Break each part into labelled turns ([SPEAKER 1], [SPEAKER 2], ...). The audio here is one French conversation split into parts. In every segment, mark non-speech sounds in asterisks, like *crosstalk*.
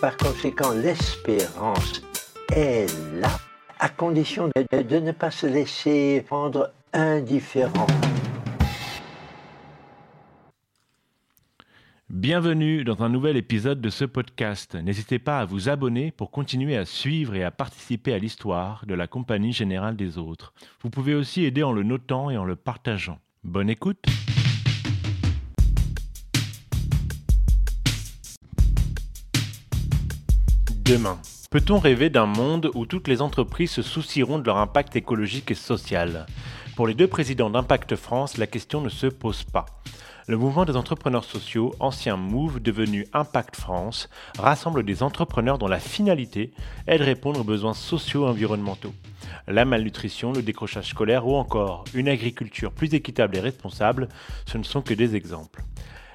[SPEAKER 1] Par conséquent, l'espérance est là, à condition de, ne pas se laisser rendre indifférent.
[SPEAKER 2] Bienvenue dans un nouvel épisode de ce podcast. N'hésitez pas à vous abonner pour continuer à suivre et à participer à l'histoire de la Compagnie Générale des Autres. Vous pouvez aussi aider en le notant et en le partageant. Bonne écoute Demain. Peut-on rêver d'un monde où toutes les entreprises se soucieront de leur impact écologique et social? Pour les deux présidents d'Impact France, la question ne se pose pas. Le mouvement des entrepreneurs sociaux, ancien Move devenu Impact France, rassemble des entrepreneurs dont la finalité est de répondre aux besoins sociaux et environnementaux. La malnutrition, le décrochage scolaire ou encore une agriculture plus équitable et responsable, ce ne sont que des exemples.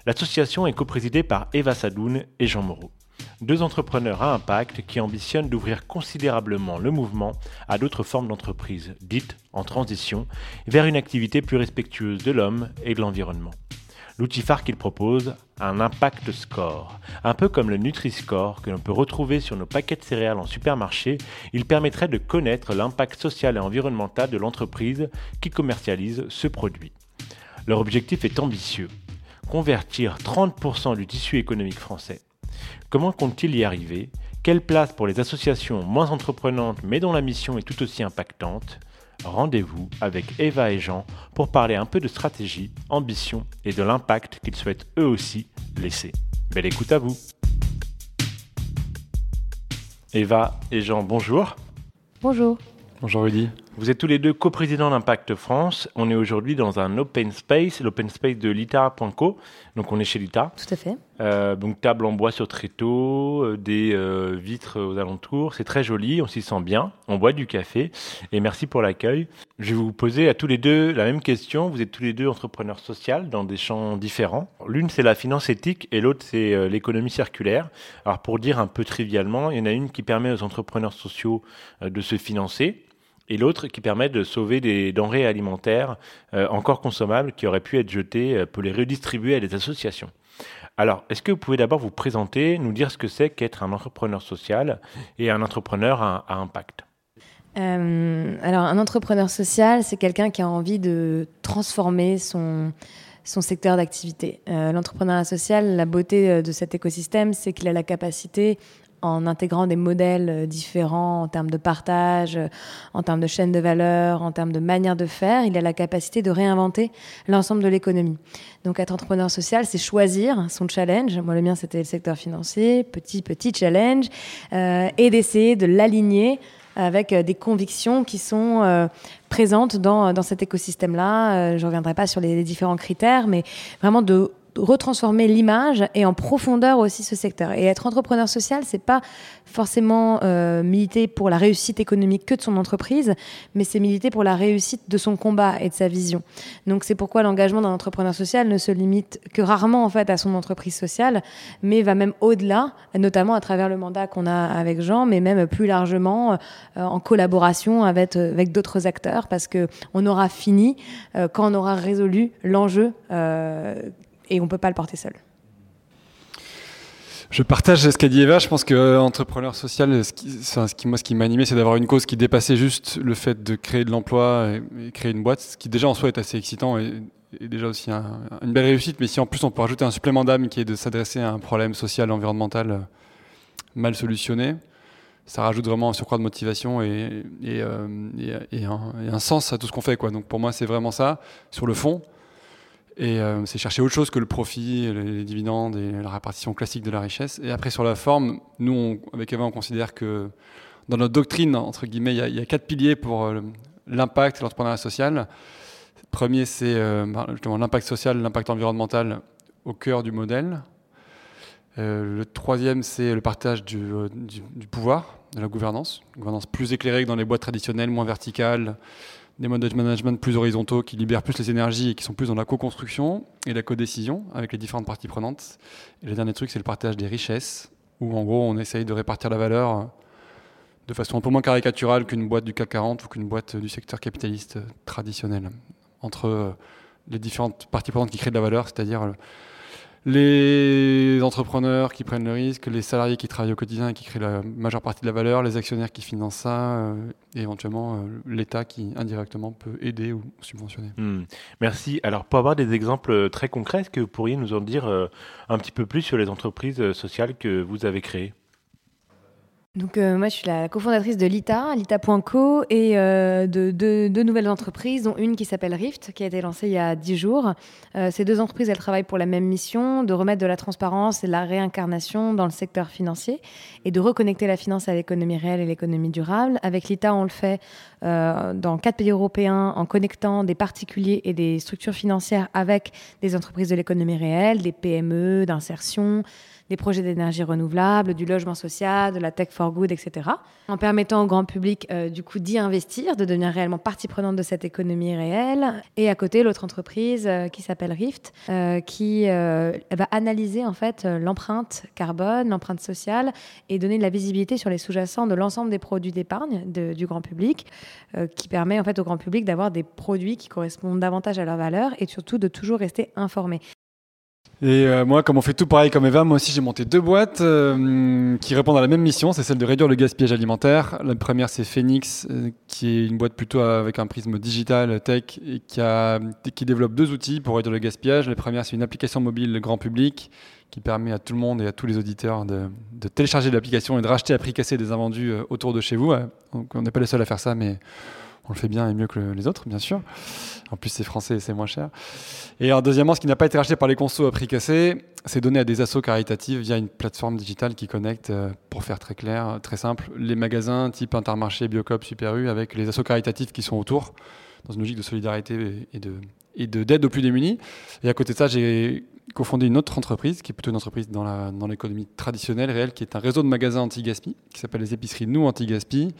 [SPEAKER 2] L'association est coprésidée par Eva Sadoun et Jean Moreau. Deux entrepreneurs à impact qui ambitionnent d'ouvrir considérablement le mouvement à d'autres formes d'entreprises, dites en transition, vers une activité plus respectueuse de l'homme et de l'environnement. L'outil phare qu'il propose, un impact score. Un peu comme le Nutri-Score que l'on peut retrouver sur nos paquets de céréales en supermarché, il permettrait de connaître l'impact social et environnemental de l'entreprise qui commercialise ce produit. Leur objectif est ambitieux. Convertir 30% du tissu économique français. Comment compte-t-il y arriver? Quelle place pour les associations moins entreprenantes mais dont la mission est tout aussi impactante? Rendez-vous avec Eva et Jean pour parler un peu de stratégie, ambition et de l'impact qu'ils souhaitent eux aussi laisser. Belle écoute à vous. Eva et Jean, bonjour.
[SPEAKER 3] Bonjour.
[SPEAKER 2] Bonjour Rudy. Vous êtes tous les deux coprésidents d'Impact France. On est aujourd'hui dans un open space, l'open space de lita.co. Donc on est chez Lita.
[SPEAKER 3] Tout à fait.
[SPEAKER 2] Euh, donc table en bois sur tréteau, euh, des euh, vitres aux alentours. C'est très joli, on s'y sent bien. On boit du café. Et merci pour l'accueil. Je vais vous poser à tous les deux la même question. Vous êtes tous les deux entrepreneurs sociaux dans des champs différents. L'une c'est la finance éthique et l'autre c'est l'économie circulaire. Alors pour dire un peu trivialement, il y en a une qui permet aux entrepreneurs sociaux de se financer et l'autre qui permet de sauver des denrées alimentaires euh, encore consommables qui auraient pu être jetées euh, pour les redistribuer à des associations. Alors, est-ce que vous pouvez d'abord vous présenter, nous dire ce que c'est qu'être un entrepreneur social et un entrepreneur à, impact?
[SPEAKER 3] Euh, Alors, un entrepreneur social, c'est quelqu'un qui a envie de transformer son, son secteur d'activité. Euh, L'entrepreneuriat social, la beauté de cet écosystème, c'est qu'il a la capacité en intégrant des modèles euh, différents en termes de partage, euh, en termes de chaîne de valeur, en termes de manière de faire, il a la capacité de réinventer l'ensemble de l'économie. Donc être entrepreneur social, c'est choisir son challenge. Moi, le mien, c'était le secteur financier, petit, petit challenge, euh, et d'essayer de l'aligner avec des convictions qui sont présentes dans, dans cet écosystème-là. je ne reviendrai pas sur les différents critères, mais vraiment de retransformer l'image et en profondeur aussi ce secteur. Et être entrepreneur social, c'est pas forcément euh, militer pour la réussite économique que de son entreprise, mais c'est militer pour la réussite de son combat et de sa vision. Donc c'est pourquoi l'engagement d'un entrepreneur social ne se limite que rarement en fait à son entreprise sociale, mais va même au-delà, notamment à travers le mandat qu'on a avec Jean, mais même plus largement euh, en collaboration avec, avec d'autres acteurs, parce que on aura fini euh, quand on aura résolu l'enjeu et on ne peut pas le porter seul.
[SPEAKER 4] Je partage ce qu'a dit Eva. Je pense que euh, entrepreneur social, ce qui, moi, ce qui m'a animé, c'est d'avoir une cause qui dépassait juste le fait de créer de l'emploi et, créer une boîte, ce qui déjà en soi est assez excitant et, déjà aussi une belle réussite. Mais si en plus on peut rajouter un supplément d'âme qui est de s'adresser à un problème social, environnemental euh, mal solutionné, ça rajoute vraiment un surcroît de motivation et, euh, un, sens à tout ce qu'on fait. Donc pour moi, c'est vraiment ça sur le fond. Et euh, c'est chercher autre chose que le profit, les, dividendes et la répartition classique de la richesse. Et après, sur la forme, nous, avec Eva, on considère que dans notre doctrine, entre guillemets, il y a, quatre piliers pour euh, l'impact et l'entrepreneuriat social. Le premier, c'est euh, bah, justement l'impact social, l'impact environnemental au cœur du modèle. le troisième, c'est le partage du, du, pouvoir, de la gouvernance. Une gouvernance plus éclairée que dans les boîtes traditionnelles, moins verticales, des modes de management plus horizontaux qui libèrent plus les énergies et qui sont plus dans la co-construction et la co-décision avec les différentes parties prenantes. Et le dernier truc, c'est le partage des richesses, où en gros, on essaye de répartir la valeur de façon un peu moins caricaturale qu'une boîte du CAC 40 ou qu'une boîte du secteur capitaliste traditionnel, entre les différentes parties prenantes qui créent de la valeur, c'est-à-dire les entrepreneurs qui prennent le risque, les salariés qui travaillent au quotidien et qui créent la majeure partie de la valeur, les actionnaires qui financent ça, euh, et éventuellement euh, l'État qui indirectement peut aider ou subventionner.
[SPEAKER 2] Hmm. Merci. Alors pour avoir des exemples euh, très concrets, est-ce que vous pourriez nous en dire un petit peu plus sur les entreprises sociales que vous avez créées?
[SPEAKER 3] Donc euh, moi je suis la cofondatrice de Lita, Lita.co et euh, de deux nouvelles entreprises, dont une qui s'appelle Rift, qui a été lancée il y a dix jours. Euh, ces deux entreprises, elles travaillent pour la même mission, de remettre de la transparence et de la réincarnation dans le secteur financier et de reconnecter la finance à l'économie réelle et l'économie durable. Avec Lita, on le fait dans quatre pays européens en connectant des particuliers et des structures financières avec des entreprises de l'économie réelle, des PME, d'insertion, des projets d'énergie renouvelable, du logement social, de la tech for good, etc. En permettant au grand public euh, du coup d'y investir, de devenir réellement partie prenante de cette économie réelle. Et à côté, l'autre entreprise euh, qui s'appelle Rift, euh, qui va analyser en fait l'empreinte carbone, l'empreinte sociale et donner de la visibilité sur les sous-jacents de l'ensemble des produits d'épargne du grand public, qui permet en fait au grand public d'avoir des produits qui correspondent davantage à leur valeur et surtout de toujours rester informé.
[SPEAKER 4] Et euh, moi, comme on fait tout pareil comme Eva, moi aussi j'ai monté deux boîtes euh, qui répondent à la même mission, c'est celle de réduire le gaspillage alimentaire. La première c'est Phoenix, euh, qui est une boîte plutôt avec un prisme digital, tech, et qui, développe deux outils pour réduire le gaspillage. La première c'est une application mobile grand public qui permet à tout le monde et à tous les auditeurs de, de télécharger l'application et de racheter à prix cassé des invendus autour de chez vous. Donc, on n'est pas les seuls à faire ça, mais on le fait bien et mieux que les autres, bien sûr. En plus, c'est français et c'est moins cher. Et alors, deuxièmement, ce qui n'a pas été racheté par les consos à prix cassé, c'est donné à des assos caritatives via une plateforme digitale qui connecte, euh, pour faire très clair, très simple, les magasins type Intermarché, Biocop, Super U, avec les assos caritatifs qui sont autour, dans une logique de solidarité et de d'aide aux plus démunis. Et à côté de ça, j'ai cofondé une autre entreprise, qui est plutôt une entreprise dans l'économie traditionnelle, réelle, qui est un réseau de magasins anti-gaspi, qui s'appelle les épiceries Nous Anti-Gaspi,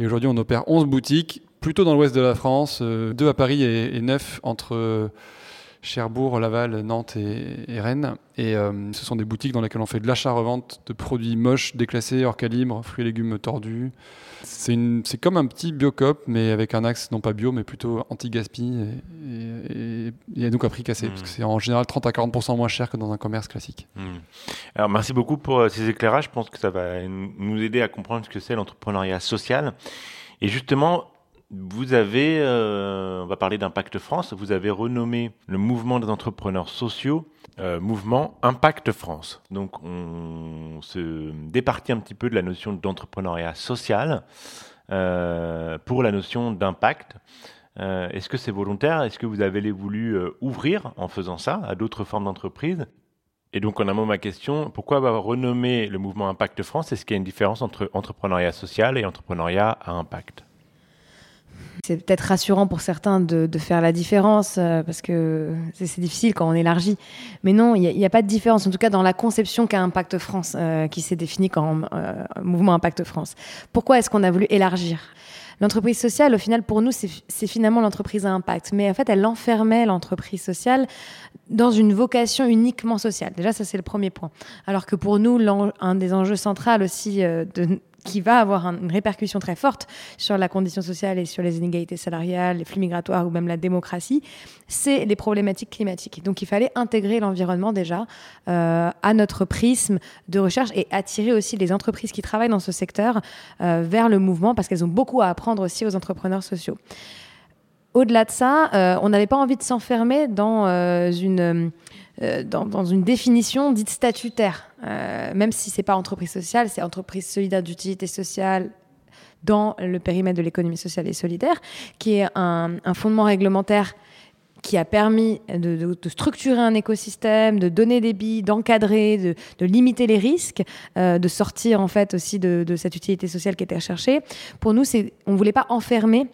[SPEAKER 4] et aujourd'hui, on opère 11 boutiques, plutôt dans l'ouest de la France, euh, deux à Paris et, neuf entre euh, Cherbourg, Laval, Nantes et, Rennes. Et euh, ce sont des boutiques dans lesquelles on fait de l'achat-revente de produits moches, déclassés, hors calibre, fruits et légumes tordus. C'est comme un petit biocop, mais avec un axe non pas bio, mais plutôt anti-gaspi et, et, donc à prix cassé, parce que c'est en général 30 à 40% moins cher que dans un commerce classique.
[SPEAKER 2] Hmm. Alors merci beaucoup pour ces éclairages. Je pense que ça va nous aider à comprendre ce que c'est l'entrepreneuriat social. Et justement, vous avez, euh, on va parler d'Impact France, vous avez renommé le mouvement des entrepreneurs sociaux euh, mouvement Impact France. Donc on se départit un petit peu de la notion d'entrepreneuriat social euh, pour la notion d'impact. Est-ce que c'est volontaire? Est-ce que vous avez voulu ouvrir en faisant ça à d'autres formes d'entreprise et donc, en amont, ma question, pourquoi avoir renommé le mouvement Impact France? Est-ce qu'il y a une différence entre entrepreneuriat social et entrepreneuriat à impact?
[SPEAKER 3] C'est peut-être rassurant pour certains de, faire la différence euh, parce que c'est difficile quand on élargit. Mais non, il n'y a, pas de différence, en tout cas dans la conception qu'a Impact France, euh, qui s'est défini comme euh, mouvement Impact France. Pourquoi est-ce qu'on a voulu élargir? L'entreprise sociale, au final, pour nous, c'est finalement l'entreprise à impact. Mais en fait, elle enfermait l'entreprise sociale dans une vocation uniquement sociale. Déjà, ça, c'est le premier point. Alors que pour nous, un des enjeux centraux aussi de, qui va avoir une répercussion très forte sur la condition sociale et sur les inégalités salariales, les flux migratoires ou même la démocratie, c'est les problématiques climatiques. Donc il fallait intégrer l'environnement déjà euh, à notre prisme de recherche et attirer aussi les entreprises qui travaillent dans ce secteur euh, vers le mouvement parce qu'elles ont beaucoup à apprendre aussi aux entrepreneurs sociaux. Au-delà de ça, euh, on n'avait pas envie de s'enfermer dans euh, dans, une définition dite statutaire, euh, même si c'est pas entreprise sociale, c'est entreprise solidaire d'utilité sociale dans le périmètre de l'économie sociale et solidaire, qui est un, fondement réglementaire qui a permis de, structurer un écosystème, de donner des billes, d'encadrer, de, limiter les risques, euh, de sortir en fait aussi de, cette utilité sociale qui était recherchée. Pour nous, on ne voulait pas enfermer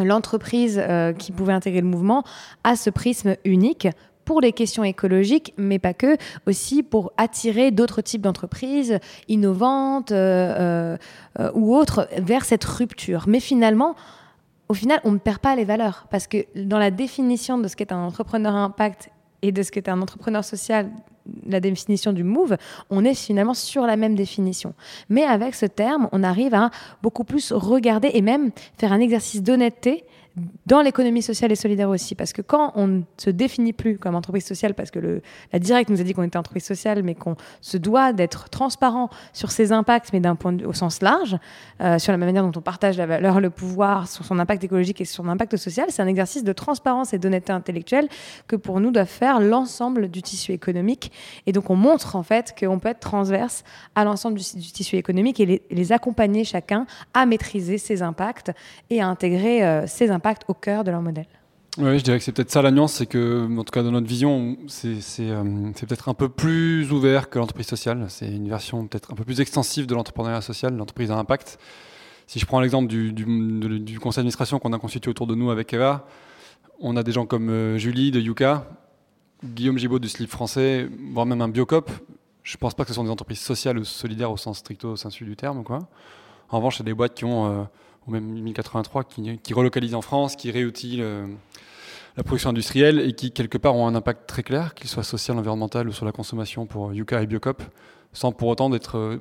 [SPEAKER 3] l'entreprise qui pouvait intégrer le mouvement à ce prisme unique pour les questions écologiques, mais pas que, aussi pour attirer d'autres types d'entreprises innovantes euh, euh, ou autres vers cette rupture. Mais finalement, au final, on ne perd pas les valeurs parce que dans la définition de ce qu'est un entrepreneur impact et de ce qu'est un entrepreneur social, la définition du move, on est finalement sur la même définition. Mais avec ce terme, on arrive à beaucoup plus regarder et même faire un exercice d'honnêteté dans l'économie sociale et solidaire aussi. Parce que quand on ne se définit plus comme entreprise sociale, parce que la directe nous a dit qu'on était entreprise sociale, mais qu'on se doit d'être transparent sur ses impacts, mais d'un point de, au sens large, euh, sur la manière dont on partage la valeur, le pouvoir, sur son impact écologique et sur son impact social, c'est un exercice de transparence et d'honnêteté intellectuelle que pour nous doit faire l'ensemble du tissu économique. Et donc on montre en fait qu'on peut être transverse à l'ensemble du, tissu économique et les, les, accompagner chacun à maîtriser ses impacts et à intégrer euh, ses impacts au cœur de leur modèle.
[SPEAKER 4] Oui, je dirais que c'est peut-être ça la nuance, c'est que, en tout cas dans notre vision, c'est euh, peut-être un peu plus ouvert que l'entreprise sociale. C'est une version peut-être un peu plus extensive de l'entrepreneuriat social, l'entreprise à impact. Si je prends l'exemple du, conseil d'administration qu'on a constitué autour de nous avec Eva, on a des gens comme euh, Julie de Yuka, Guillaume Gibaud du Slip français, voire même un Biocop. Je ne pense pas que ce sont des entreprises sociales ou solidaires au sens stricto sensu du terme. Quoi. En revanche, c'est des boîtes qui ont... Euh, ou même 1083, qui, qui relocalisent en France, qui réutilisent euh, la production industrielle et qui, quelque part, ont un impact très clair, qu'il soit social, environnemental ou sur la consommation pour Yuka et Biocop, sans pour autant d'être euh,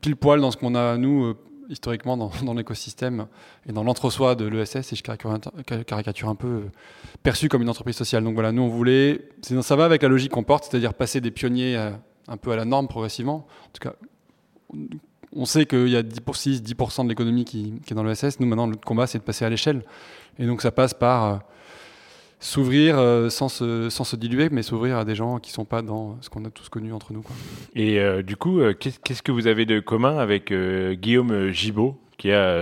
[SPEAKER 4] pile poil dans ce qu'on a, nous, euh, historiquement, dans, l'écosystème et dans l'entre-soi de l'ESS, et je caricature un peu, perçu comme une entreprise sociale. Donc voilà, nous, on voulait. Ça va avec la logique qu'on porte, c'est-à-dire passer des pionniers un peu à la norme progressivement. En tout cas, on sait qu'il y a 10%, 10 de l'économie qui, est dans l'ESS. Nous, maintenant, notre combat, c'est de passer à l'échelle. Et donc, ça passe par euh, s'ouvrir euh, sans, se, sans se diluer, mais s'ouvrir à des gens qui ne sont pas dans ce qu'on a tous connu entre nous. Quoi.
[SPEAKER 2] Et euh, du coup, qu'est-ce que vous avez de commun avec Guillaume Gibaud, qui a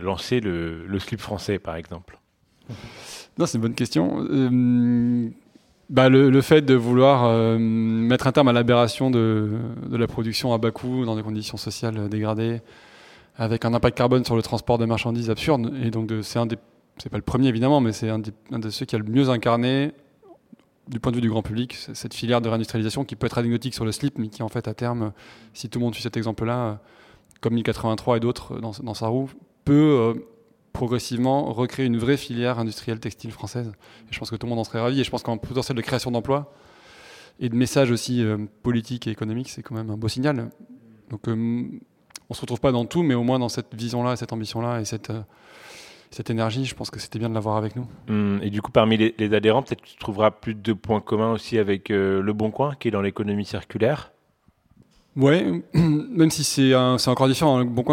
[SPEAKER 2] lancé le, le, slip français, par exemple?
[SPEAKER 4] Non, c'est une bonne question bah, le, le, fait de vouloir euh, mettre un terme à l'aberration de, la production à bas coût dans des conditions sociales dégradées, avec un impact carbone sur le transport de marchandises absurde. Et donc, c'est un des, c'est pas le premier évidemment, mais c'est un, un, de ceux qui a le mieux incarné, du point de vue du grand public, cette filière de réindustrialisation qui peut être anecdotique sur le slip, mais qui en fait à terme, si tout le monde suit cet exemple-là, comme 1083 et d'autres dans, dans, sa roue, peut euh, progressivement recréer une vraie filière industrielle textile française. Et je pense que tout le monde en serait ravi. Et je pense qu'en potentiel de création d'emplois et de messages aussi euh, politiques et économiques, c'est quand même un beau signal. Donc euh, on se retrouve pas dans tout, mais au moins dans cette vision-là, cette ambition-là et cette, euh, cette énergie, je pense que c'était bien de l'avoir avec nous.
[SPEAKER 2] Hum, et du coup, parmi les, adhérents, peut-être tu trouveras plus de points communs aussi avec Le Bon Coin, qui est dans l'économie circulaire.
[SPEAKER 4] Ouais, *clears throat* même si c'est encore différent. Le Bon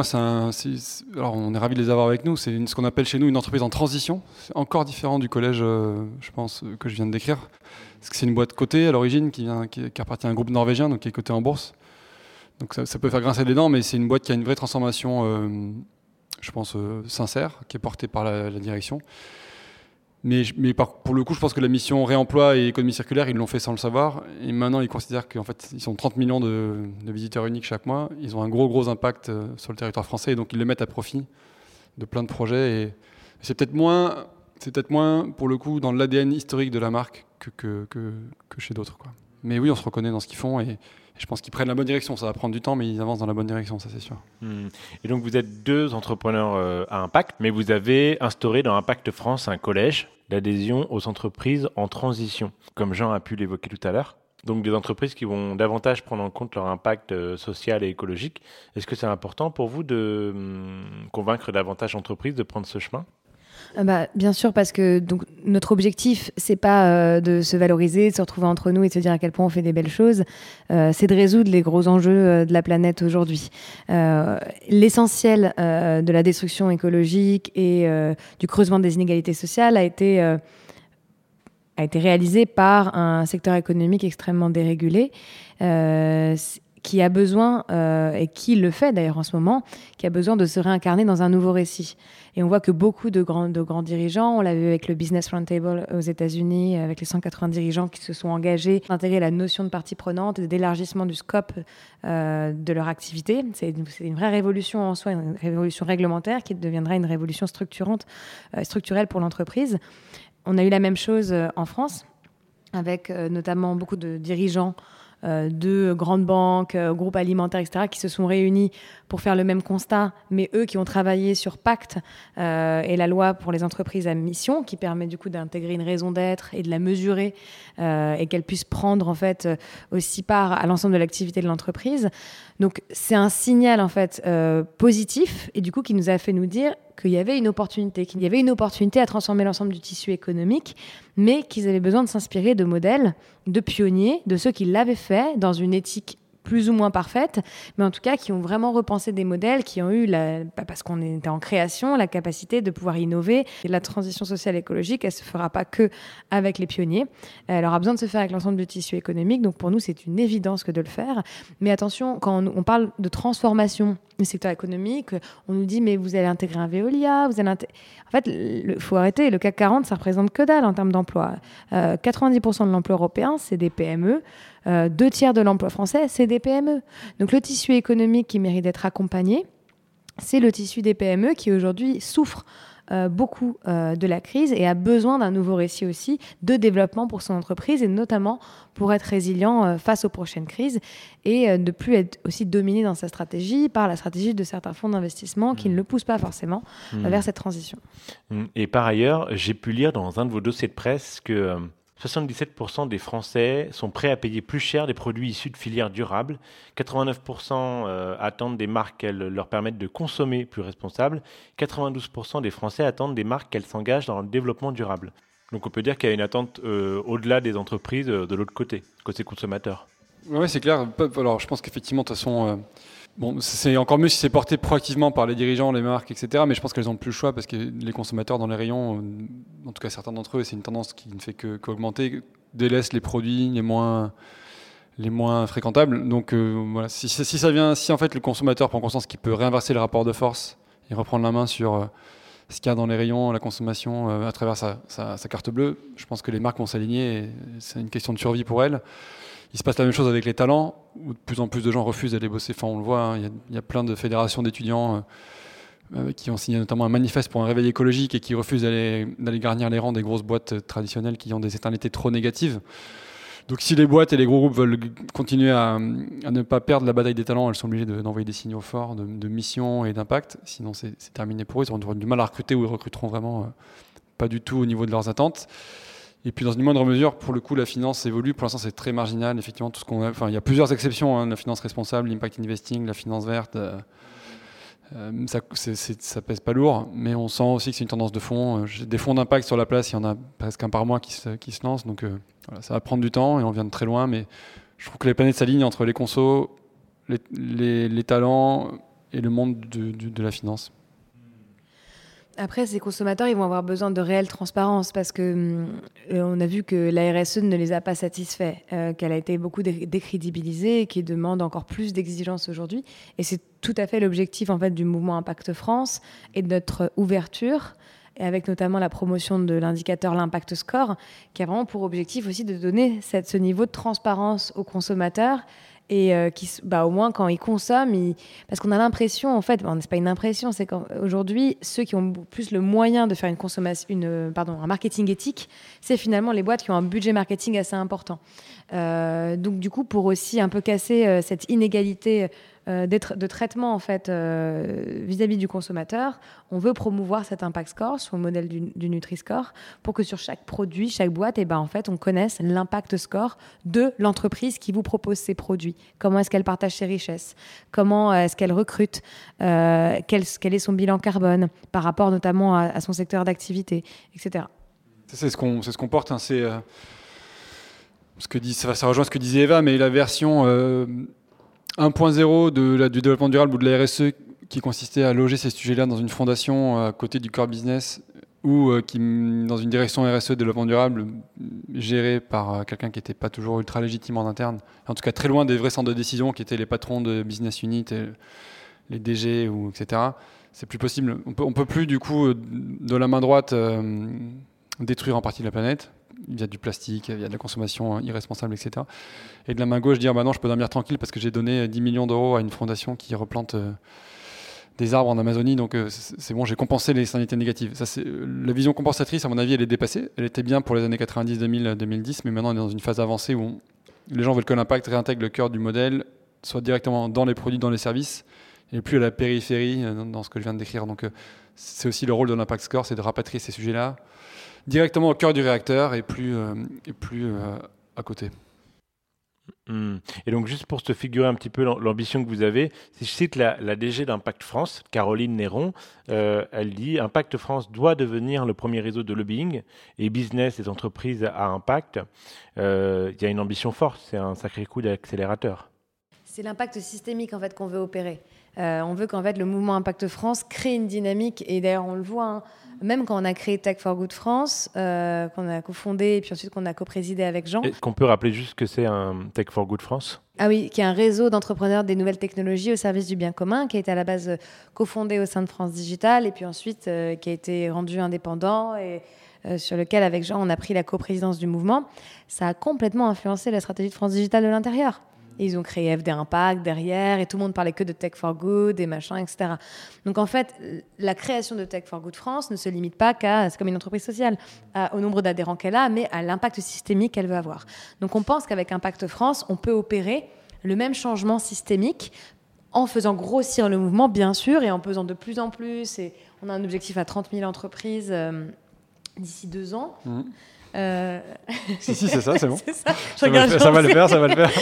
[SPEAKER 4] alors on est ravis de les avoir avec nous. C'est ce qu'on appelle chez nous une entreprise en transition. C'est encore différent du collège, euh, je pense, que je viens de décrire. Parce que c'est une boîte cotée à l'origine qui, appartient à un groupe norvégien, donc qui est coté en bourse. Donc ça, peut faire grincer des dents, mais c'est une boîte qui a une vraie transformation, euh, je pense, euh, sincère, qui est portée par la direction. Mais, pour le coup, je pense que la mission réemploi et économie circulaire, ils l'ont fait sans le savoir. Et maintenant, ils considèrent qu'en fait, ils sont 30 millions de, visiteurs uniques chaque mois. Ils ont un gros, gros impact euh, sur le territoire français. Et donc, ils le mettent à profit de plein de projets. Et c'est peut-être moins, c'est peut-être moins, pour le coup, dans l'ADN historique de la marque que, chez d'autres. Mais oui, on se reconnaît dans ce qu'ils font. Je pense qu'ils prennent la bonne direction. Ça va prendre du temps, mais ils avancent dans la bonne direction, ça c'est sûr.
[SPEAKER 2] Mmh. Et donc vous êtes deux entrepreneurs euh, à impact, mais vous avez instauré dans Impact France un collège d'adhésion aux entreprises en transition, comme Jean a pu l'évoquer tout à l'heure. Donc des entreprises qui vont davantage prendre en compte leur impact euh, social et écologique. Est-ce que c'est important pour vous de mmh, convaincre davantage d'entreprises de prendre ce chemin?
[SPEAKER 3] Bah, bien sûr, parce que notre objectif, c'est pas euh, de se valoriser, de se retrouver entre nous et de se dire à quel point on fait des belles choses. Euh, c'est de résoudre les gros enjeux euh, de la planète aujourd'hui. L'essentiel de la destruction écologique et du creusement des inégalités sociales a été a été réalisé par un secteur économique extrêmement dérégulé. Qui a besoin, euh, et qui le fait d'ailleurs en ce moment, qui a besoin de se réincarner dans un nouveau récit. Et on voit que beaucoup de grands, dirigeants, on l'a vu avec le Business Roundtable aux États-Unis, avec les 180 dirigeants qui se sont engagés à intégrer la notion de partie prenante et d'élargissement du scope euh, de leur activité. C'est une, vraie révolution en soi, une révolution réglementaire qui deviendra une révolution structurante, euh, structurelle pour l'entreprise. On a eu la même chose en France avec notamment beaucoup de dirigeants de grandes banques, euh, groupes alimentaires, etc., qui se sont réunis pour faire le même constat, mais eux qui ont travaillé sur Pacte euh, et la loi pour les entreprises à mission, qui permet du coup d'intégrer une raison d'être et de la mesurer et qu'elle puisse prendre en fait aussi part à l'ensemble de l'activité de l'entreprise. Donc c'est un signal en fait positif et du coup qui nous a fait nous dire qu'il y avait une opportunité, y avait une opportunité à transformer l'ensemble du tissu économique, mais qu'ils avaient besoin de s'inspirer de modèles, de pionniers, de ceux qui l'avaient fait dans une éthique plus ou moins parfaites, mais en tout cas qui ont vraiment repensé des modèles, qui ont eu, la, bah, parce qu'on était en création, la capacité de pouvoir innover. Et la transition sociale écologique, elle se fera pas que avec les pionniers. Elle aura besoin de se faire avec l'ensemble du tissu économique. Donc pour nous, c'est une évidence que de le faire. Mais attention, quand on, parle de transformation du secteur économique, on nous dit mais vous allez intégrer un Veolia, vous allez en fait, il faut arrêter. Le CAC 40, ça représente que dalle en termes d'emploi. 90% euh, de l'emploi européen, c'est des PME. Euh, deux tiers de l'emploi français, c'est des PME. Donc le tissu économique qui mérite d'être accompagné, c'est le tissu des PME qui aujourd'hui souffre euh, beaucoup euh, de la crise et a besoin d'un nouveau récit aussi de développement pour son entreprise et notamment pour être résilient face aux prochaines crises et de plus être aussi dominé dans sa stratégie par la stratégie de certains fonds d'investissement qui ne le poussent pas forcément mmh. vers cette transition.
[SPEAKER 2] Mmh. Et par ailleurs, j'ai pu lire dans un de vos dossiers de presse que 77% des Français sont prêts à payer plus cher des produits issus de filières durables. 89% euh, attendent des marques qu'elles leur permettent de consommer plus responsable. 92% des Français attendent des marques qu'elles s'engagent dans le développement durable. Donc on peut dire qu'il y a une attente euh, au-delà des entreprises euh, de l'autre côté, côté consommateur.
[SPEAKER 4] Oui, c'est clair. Alors je pense qu'effectivement, de toute façon Bon, c'est encore mieux si c'est porté proactivement par les dirigeants, les marques, etc. Mais je pense qu'elles n'ont plus le choix parce que les consommateurs dans les rayons, euh, en tout cas certains d'entre eux, c'est une tendance qui ne fait qu'augmenter, délaissent les produits les moins, les moins fréquentables. Donc euh, voilà, si, ça vient, si en fait le consommateur prend conscience qu'il peut réinverser le rapport de force et reprendre la main sur euh, ce qu'il y a dans les rayons, la consommation à travers sa, sa, carte bleue, je pense que les marques vont s'aligner. C'est une question de survie pour elles. Il se passe la même chose avec les talents, où de plus en plus de gens refusent d'aller bosser. Enfin, on le voit, hein, il y, a plein de fédérations d'étudiants euh, euh, qui ont signé notamment un manifeste pour un réveil écologique et qui refusent d'aller garnir les rangs des grosses boîtes traditionnelles qui ont des éternités trop négatives. Donc si les boîtes et les gros groupes veulent continuer à, ne pas perdre la bataille des talents, elles sont obligées d'envoyer des signaux forts de, mission et d'impact. Sinon, c'est terminé pour eux. Ils auront du mal à recruter ou ils recruteront vraiment euh, pas du tout au niveau de leurs attentes. Et puis dans une moindre mesure, pour le coup, la finance évolue. Pour l'instant, c'est très marginal. Effectivement, tout ce qu'on, enfin, il y a plusieurs exceptions. Hein, la finance responsable, l'impact investing, la finance verte. Euh, euh, ça, ça pèse pas lourd, mais on sent aussi que c'est une tendance de fond. Euh, j'ai des fonds d'impact sur la place, il y en a presque un par mois qui se, lancent. Donc voilà, ça va prendre du temps et on vient de très loin. Mais je trouve que les planètes s'alignent entre les consos, les, talents et le monde de, de la finance.
[SPEAKER 3] Après, ces consommateurs, ils vont avoir besoin de réelle transparence parce que euh, on a vu que la RSE ne les a pas satisfaits, euh, qu'elle a été beaucoup décrédibilisée et qui demande encore plus d'exigences aujourd'hui. Et c'est tout à fait l'objectif en fait du mouvement Impact France et de notre ouverture et avec notamment la promotion de l'indicateur l'impact score, qui a vraiment pour objectif aussi de donner ce niveau de transparence aux consommateurs et euh, qui, bah, au moins quand ils consomment, parce qu'on a l'impression, en fait, bon, c'est pas une impression, c'est qu'aujourd'hui, ceux qui ont plus le moyen de faire une consommation, une, euh, pardon, un marketing éthique, c'est finalement les boîtes qui ont un budget marketing assez important. Euh, donc du coup, pour aussi un peu casser cette inégalité euh, de traitement en fait euh, vis-à-vis du consommateur, on veut promouvoir cet impact score sur le modèle du, Nutri-Score pour que sur chaque produit, chaque boîte, et eh ben, en fait, on connaisse l'impact score de l'entreprise qui vous propose ces produits. Comment est-ce qu'elle partage ses richesses? Comment est-ce qu'elle recrute? Euh, quel, est son bilan carbone par rapport notamment à, son secteur d'activité, etc.
[SPEAKER 4] C'est ce qu'on ce porte. Hein, c'est ce que dit, ça, rejoint ce que disait Eva, mais la version 1.0 de du développement durable ou de la RSE qui consistait à loger ces sujets-là dans une fondation euh, à côté du core business ou euh, dans une direction RSE développement durable gérée par euh, quelqu'un qui n'était pas toujours ultra légitime en interne, en tout cas très loin des vrais centres de décision qui étaient les patrons de business unit, les DG ou etc. C'est plus possible. On peut, peut plus du coup de la main droite détruire en partie la planète il y a du plastique, il y a de la consommation irresponsable, etc. Et de la main gauche, dire bah non, je peux dormir tranquille parce que j'ai donné 10 millions d'euros à une fondation qui replante euh, des arbres en Amazonie, donc c'est bon, j'ai compensé les externalités négatives. Ça, la vision compensatrice, à mon avis, elle est dépassée. Elle était bien pour les années 90, 2000, 2010, mais maintenant on est dans une phase avancée où les gens veulent que l'impact réintègre le cœur du modèle, soit directement dans les produits, dans les services, et plus à la périphérie, dans ce que je viens de décrire. Donc c'est aussi le rôle de l'impact score, c'est de rapatrier ces sujets-là directement au cœur du réacteur et plus, et plus à côté.
[SPEAKER 2] Hmm. Et donc, juste pour se figurer un petit peu l'ambition que vous avez, si je cite la, DG d'Impact France, Caroline Néron, euh, elle dit Impact France doit devenir le premier réseau de lobbying et business des entreprises à impact. Euh, il y a une ambition forte, c'est un sacré coup d'accélérateur.
[SPEAKER 3] C'est l'impact systémique en fait qu'on veut opérer. Euh, on veut qu'en fait le mouvement Impact France crée une dynamique et d'ailleurs on le voit. Hein, même quand on a créé Tech for Good France, euh, qu'on a cofondé et puis ensuite qu'on a coprésidé avec Jean.
[SPEAKER 2] Est-ce qu'on peut rappeler juste que c'est un Tech for Good France?
[SPEAKER 3] Ah oui, qui est un réseau d'entrepreneurs des nouvelles technologies au service du bien commun, qui a été à la base euh, cofondé au sein de France Digital et puis ensuite euh, qui a été rendu indépendant et sur lequel, avec Jean, on a pris la coprésidence du mouvement. Ça a complètement influencé la stratégie de France Digital de l'intérieur ils ont créé FD Impact derrière, et tout le monde parlait que de Tech for Good et machin, etc. Donc en fait, la création de Tech for Good France ne se limite pas qu'à, c'est comme une entreprise sociale, au nombre d'adhérents qu'elle a, mais à l'impact systémique qu'elle veut avoir. Donc on pense qu'avec Impact France, on peut opérer le même changement systémique en faisant grossir le mouvement, bien sûr, et en pesant de plus en plus. Et on a un objectif à 30 000 entreprises euh, d'ici deux ans. Mmh.
[SPEAKER 4] Euh... Si, si, c'est ça, c'est bon. *laughs*
[SPEAKER 3] ça.
[SPEAKER 4] Ça, va ça, va le faire, ça va le faire. *laughs*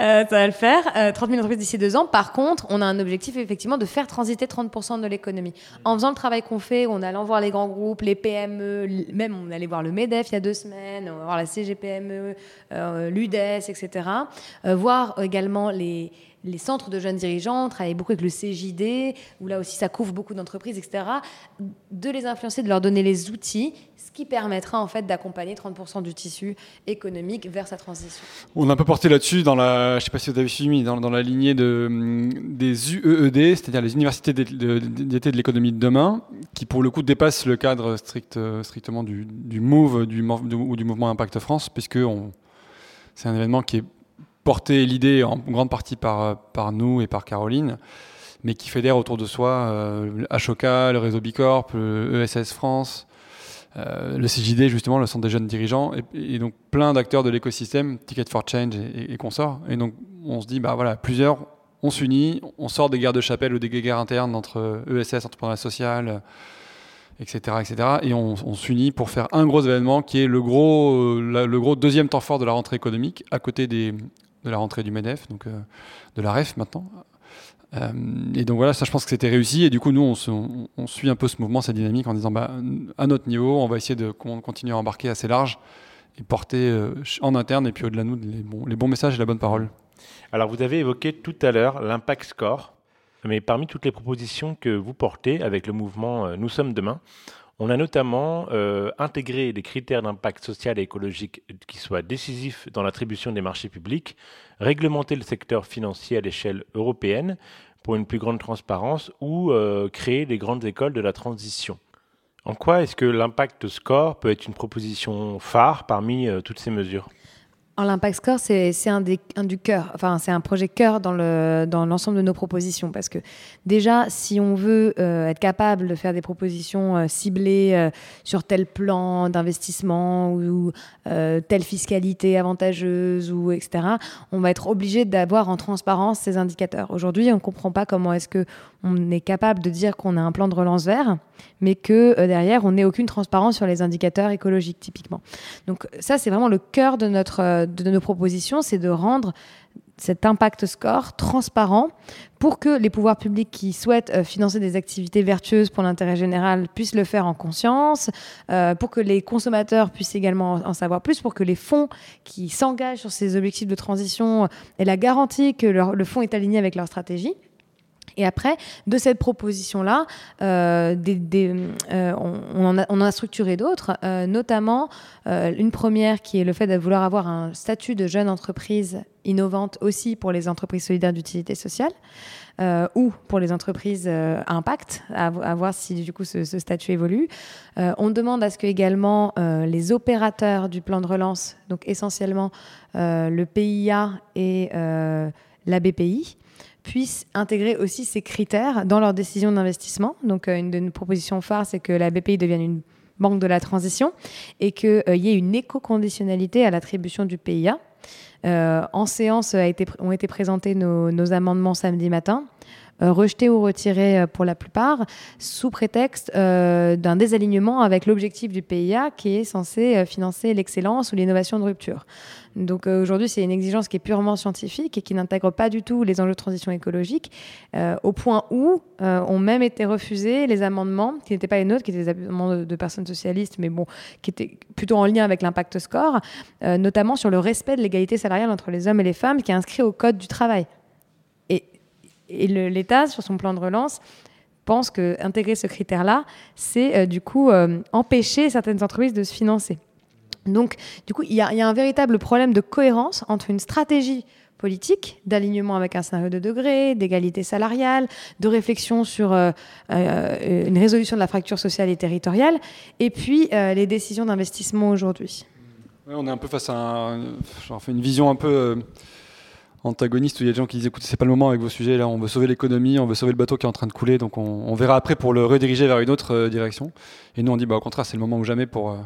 [SPEAKER 3] Euh, ça va le faire. 30 000 entreprises d'ici deux ans. Par contre, on a un objectif effectivement de faire transiter 30% de l'économie. En faisant le travail qu'on fait, en allant voir les grands groupes, les PME, même on allait voir le MEDEF il y a deux semaines, on va voir la CGPME, euh, l'UDES, etc. Euh, voir également les les centres de jeunes dirigeants, travaillent beaucoup avec le CJD, où là aussi ça couvre beaucoup d'entreprises, etc., de les influencer, de leur donner les outils, ce qui permettra en fait d'accompagner 30% du tissu économique vers sa transition.
[SPEAKER 4] On a un peu porté là-dessus dans la, je sais pas si vous avez suivi, dans, la lignée de, des UEED, c'est-à-dire les universités d'été de l'économie de demain, qui pour le coup dépassent le cadre strict, strictement du, du MOVE du, ou du mouvement Impact France, puisque c'est un événement qui est porté l'idée en grande partie par, par nous et par Caroline, mais qui fédère autour de soi euh, Ashoka, le réseau Bicorp, le ESS France, euh, le CJD, justement, le Centre des jeunes dirigeants, et, donc plein d'acteurs de l'écosystème, Ticket for Change et, consorts. Et donc, on se dit, bah voilà, plusieurs, on s'unit, on sort des guerres de chapelle ou des guerres internes entre ESS, entrepreneuriat social, etc., etc. Et on, s'unit pour faire un gros événement qui est le gros, euh, le gros deuxième temps fort de la rentrée économique, à côté des, de la rentrée du MEDEF, donc euh, de la REF maintenant. Euh, et donc voilà, ça je pense que c'était réussi. Et du coup, nous, on, suit un peu ce mouvement, cette dynamique en disant, bah, à notre niveau, on va essayer de continuer à embarquer assez large et porter euh, en interne et puis au-delà de nous les bons, les bons messages et la bonne parole.
[SPEAKER 2] Alors vous avez évoqué tout à l'heure l'impact score, mais parmi toutes les propositions que vous portez avec le mouvement Nous sommes demain, on a notamment euh, intégré des critères d'impact social et écologique qui soient décisifs dans l'attribution des marchés publics, réglementer le secteur financier à l'échelle européenne pour une plus grande transparence ou euh, créer des grandes écoles de la transition. En quoi est-ce que l'impact score peut être une proposition phare parmi euh, toutes ces mesures?
[SPEAKER 3] L'impact score, c'est un, du cœur, enfin c'est un projet cœur dans l'ensemble de nos propositions, parce que déjà, si on veut euh, être capable de faire des propositions euh, ciblées euh, sur tel plan d'investissement ou, telle fiscalité avantageuse ou etc., on va être obligé d'avoir en transparence ces indicateurs. Aujourd'hui, on ne comprend pas comment est-ce que on est capable de dire qu'on a un plan de relance vert, mais que derrière, on n'ait aucune transparence sur les indicateurs écologiques, typiquement. Donc ça, c'est vraiment le cœur de notre de nos propositions, c'est de rendre cet impact score transparent pour que les pouvoirs publics qui souhaitent euh, financer des activités vertueuses pour l'intérêt général puissent le faire en conscience, euh, pour que les consommateurs puissent également en savoir plus, pour que les fonds qui s'engagent sur ces objectifs de transition aient la garantie que le fonds est aligné avec leur stratégie. Et après, de cette proposition-là, euh, euh, on, en a, structuré d'autres, euh, notamment une première qui est le fait de vouloir avoir un statut de jeune entreprise innovante aussi pour les entreprises solidaires d'utilité sociale. ou pour les entreprises impact, à, voir si du coup ce, ce statut évolue. on demande à ce que également les opérateurs du plan de relance, donc essentiellement le PIA et la BPI, puissent intégrer aussi ces critères dans leurs décisions d'investissement. Donc, une de nos propositions phares, c'est que la BPI devienne une banque de la transition et qu'il y ait une éco-conditionnalité à l'attribution du PIA. en séance ont été présentés nos amendements samedi matin. Euh, rejetés ou retirés euh, pour la plupart, sous prétexte euh, d'un désalignement avec l'objectif du PIA qui est censé financer l'excellence ou l'innovation de rupture. Donc aujourd'hui, c'est une exigence qui est purement scientifique et qui n'intègre pas du tout les enjeux de transition écologique, au point où ont même été refusés les amendements qui n'étaient pas les nôtres, qui étaient des amendements de, de, personnes socialistes, mais bon, qui étaient plutôt en lien avec l'impact score, notamment sur le respect de l'égalité salariale entre les hommes et les femmes, qui est inscrit au Code du travail et l'État, sur son plan de relance, pense que intégrer ce critère-là, c'est euh, du coup euh, empêcher certaines entreprises de se financer. Donc, du coup, il y, a un véritable problème de cohérence entre une stratégie politique, d'alignement avec un scénario de degré, d'égalité salariale, de réflexion sur euh, une résolution de la fracture sociale et territoriale, et puis les décisions d'investissement aujourd'hui.
[SPEAKER 4] on est un peu face à un, une vision un peu antagoniste où il y a des gens qui disent écoutez, c'est pas le moment avec vos sujets, là, on veut sauver l'économie, on veut sauver le bateau qui est en train de couler, donc on, verra après pour le rediriger vers une autre euh, direction. Et nous, on dit bah, au contraire, c'est le moment ou jamais pour euh,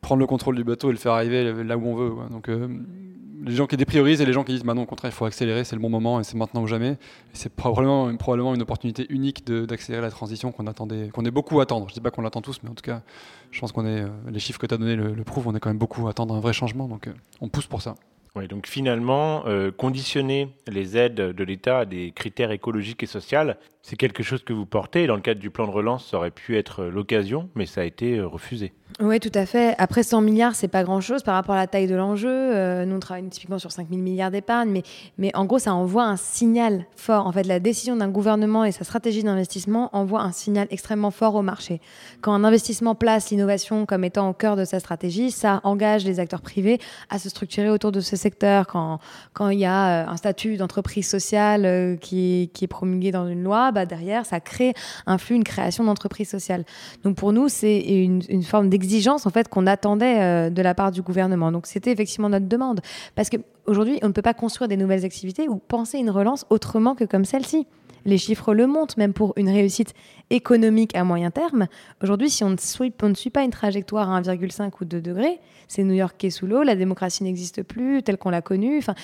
[SPEAKER 4] prendre le contrôle du bateau et le faire arriver là où on veut. Donc euh, les gens qui dépriorisent et les gens qui disent bah non, au contraire, il faut accélérer, c'est le bon moment et c'est maintenant ou jamais. C'est probablement, probablement une opportunité unique d'accélérer la transition qu'on attendait, qu'on est beaucoup à attendre. Je dis pas qu'on l'attend tous, mais en tout cas, je pense qu'on est, les chiffres que tu as donnés le, le, prouvent, on est quand même beaucoup à attendre un vrai changement, donc on pousse pour ça
[SPEAKER 2] donc finalement, euh, conditionner les aides de l'État à des critères écologiques et sociaux, c'est quelque chose que vous portez. Dans le cadre du plan de relance, ça aurait pu être l'occasion, mais ça a été euh, refusé.
[SPEAKER 3] Oui, tout à fait. Après 100 milliards, c'est pas grand-chose par rapport à la taille de l'enjeu. Euh, nous, on travaille typiquement sur 5 000 milliards d'épargne, mais, mais en gros, ça envoie un signal fort. En fait, la décision d'un gouvernement et sa stratégie d'investissement envoie un signal extrêmement fort au marché. Quand un investissement place l'innovation comme étant au cœur de sa stratégie, ça engage les acteurs privés à se structurer autour de ce secteur. Quand, quand il y a euh, un statut d'entreprise sociale euh, qui, qui est promulgué dans une loi, bah derrière, ça crée un flux, une création d'entreprise sociale. Donc pour nous, c'est une, une forme d'exigence en fait qu'on attendait euh, de la part du gouvernement. Donc c'était effectivement notre demande parce qu'aujourd'hui on ne peut pas construire des nouvelles activités ou penser une relance autrement que comme celle-ci. Les chiffres le montrent, même pour une réussite économique à moyen terme. Aujourd'hui, si on ne, suit, pas une trajectoire à 1,5 ou 2 degrés, c'est New York qui est sous l'eau, la démocratie n'existe plus telle qu'on l'a connue. Enfin,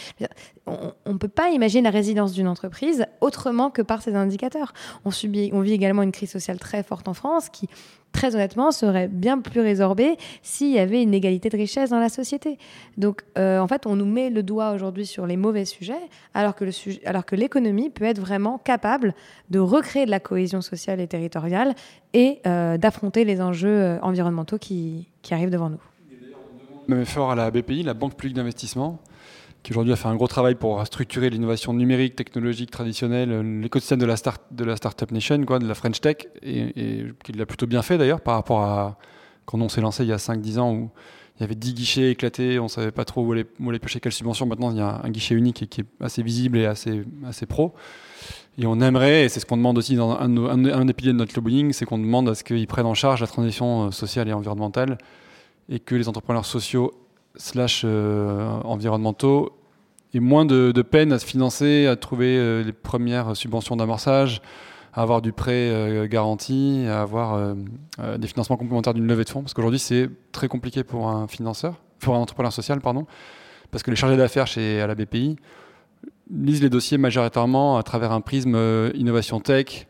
[SPEAKER 3] on ne peut pas imaginer la résilience d'une entreprise autrement que par ces indicateurs. On, subit, on vit également une crise sociale très forte en France qui très honnêtement, serait bien plus résorbé s'il y avait une égalité de richesse dans la société. Donc, euh, en fait, on nous met le doigt aujourd'hui sur les mauvais sujets, alors que l'économie peut être vraiment capable de recréer de la cohésion sociale et territoriale et euh, d'affronter les enjeux euh, environnementaux qui, arrivent devant nous.
[SPEAKER 4] Même effort à la BPI, la Banque publique d'investissement, qui aujourd'hui a fait un gros travail pour structurer l'innovation numérique, technologique, traditionnelle, l'écosystème de la, Startup Nation, de la French Tech, et, et qui l'a plutôt bien fait d'ailleurs par rapport à quand on s'est lancé il y a 5-10 ans où il y avait 10 guichets éclatés, on ne savait pas trop où aller, où aller piocher quelle subvention. Maintenant, il y a un guichet unique qui est assez visible et assez, assez pro. Et on aimerait, et c'est ce qu'on demande aussi dans un, des piliers de notre lobbying, c'est qu'on demande à ce qu'ils prennent en charge la transition euh, sociale et environnementale et que les entrepreneurs sociaux slash euh, environnementaux et moins de, peine à se financer, à trouver euh, les premières subventions d'amorçage, à avoir du prêt garanti, à avoir des financements complémentaires d'une levée de fonds. Parce qu'aujourd'hui, c'est très compliqué pour un financeur, pour un entrepreneur social, pardon, parce que les chargés d'affaires chez à la BPI lisent les dossiers majoritairement à travers un prisme innovation tech,